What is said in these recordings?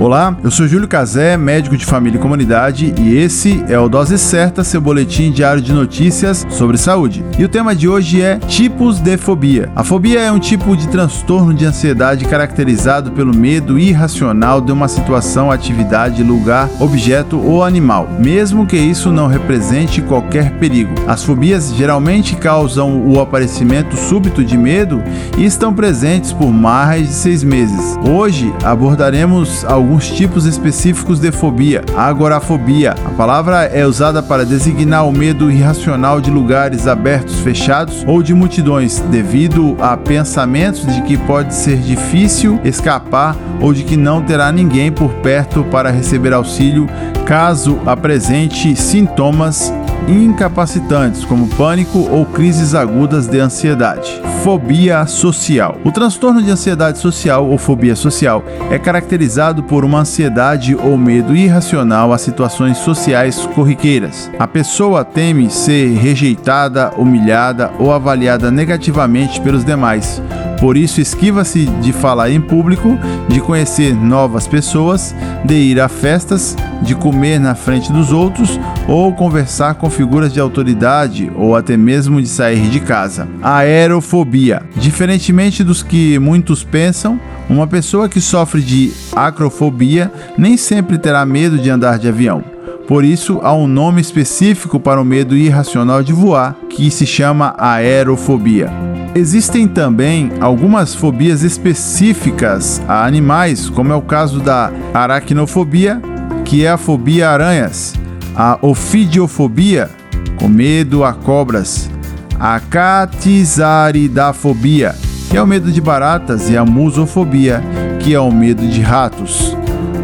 Olá, eu sou Júlio Cazé, médico de família e comunidade, e esse é o Dose Certa, seu boletim diário de notícias sobre saúde. E o tema de hoje é tipos de fobia. A fobia é um tipo de transtorno de ansiedade caracterizado pelo medo irracional de uma situação, atividade, lugar, objeto ou animal, mesmo que isso não represente qualquer perigo. As fobias geralmente causam o aparecimento súbito de medo e estão presentes por mais de seis meses. Hoje abordaremos alguns alguns tipos específicos de fobia. Agorafobia. A palavra é usada para designar o medo irracional de lugares abertos, fechados ou de multidões, devido a pensamentos de que pode ser difícil escapar ou de que não terá ninguém por perto para receber auxílio caso apresente sintomas incapacitantes, como pânico ou crises agudas de ansiedade. Fobia social. O transtorno de ansiedade social ou fobia social é caracterizado por uma ansiedade ou medo irracional a situações sociais corriqueiras. A pessoa teme ser rejeitada, humilhada ou avaliada negativamente pelos demais por isso, esquiva-se de falar em público, de conhecer novas pessoas, de ir a festas, de comer na frente dos outros ou conversar com figuras de autoridade ou até mesmo de sair de casa. Aerofobia. Diferentemente dos que muitos pensam, uma pessoa que sofre de acrofobia nem sempre terá medo de andar de avião. Por isso, há um nome específico para o medo irracional de voar, que se chama aerofobia. Existem também algumas fobias específicas a animais, como é o caso da aracnofobia, que é a fobia a aranhas, a ofidiofobia, com medo a cobras, a catizaridafobia, que é o medo de baratas, e a musofobia, que é o medo de ratos.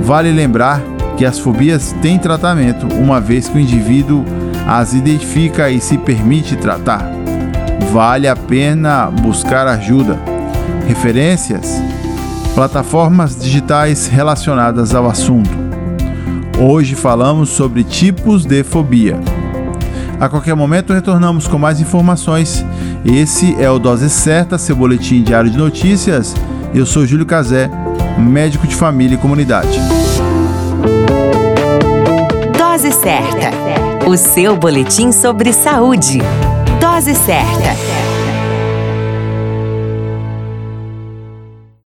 Vale lembrar que as fobias têm tratamento, uma vez que o indivíduo as identifica e se permite tratar vale a pena buscar ajuda. Referências: plataformas digitais relacionadas ao assunto. Hoje falamos sobre tipos de fobia. A qualquer momento retornamos com mais informações. Esse é o Dose Certa, seu boletim diário de notícias. Eu sou Júlio Cazé, médico de família e comunidade. Dose Certa, o seu boletim sobre saúde. Dose certa.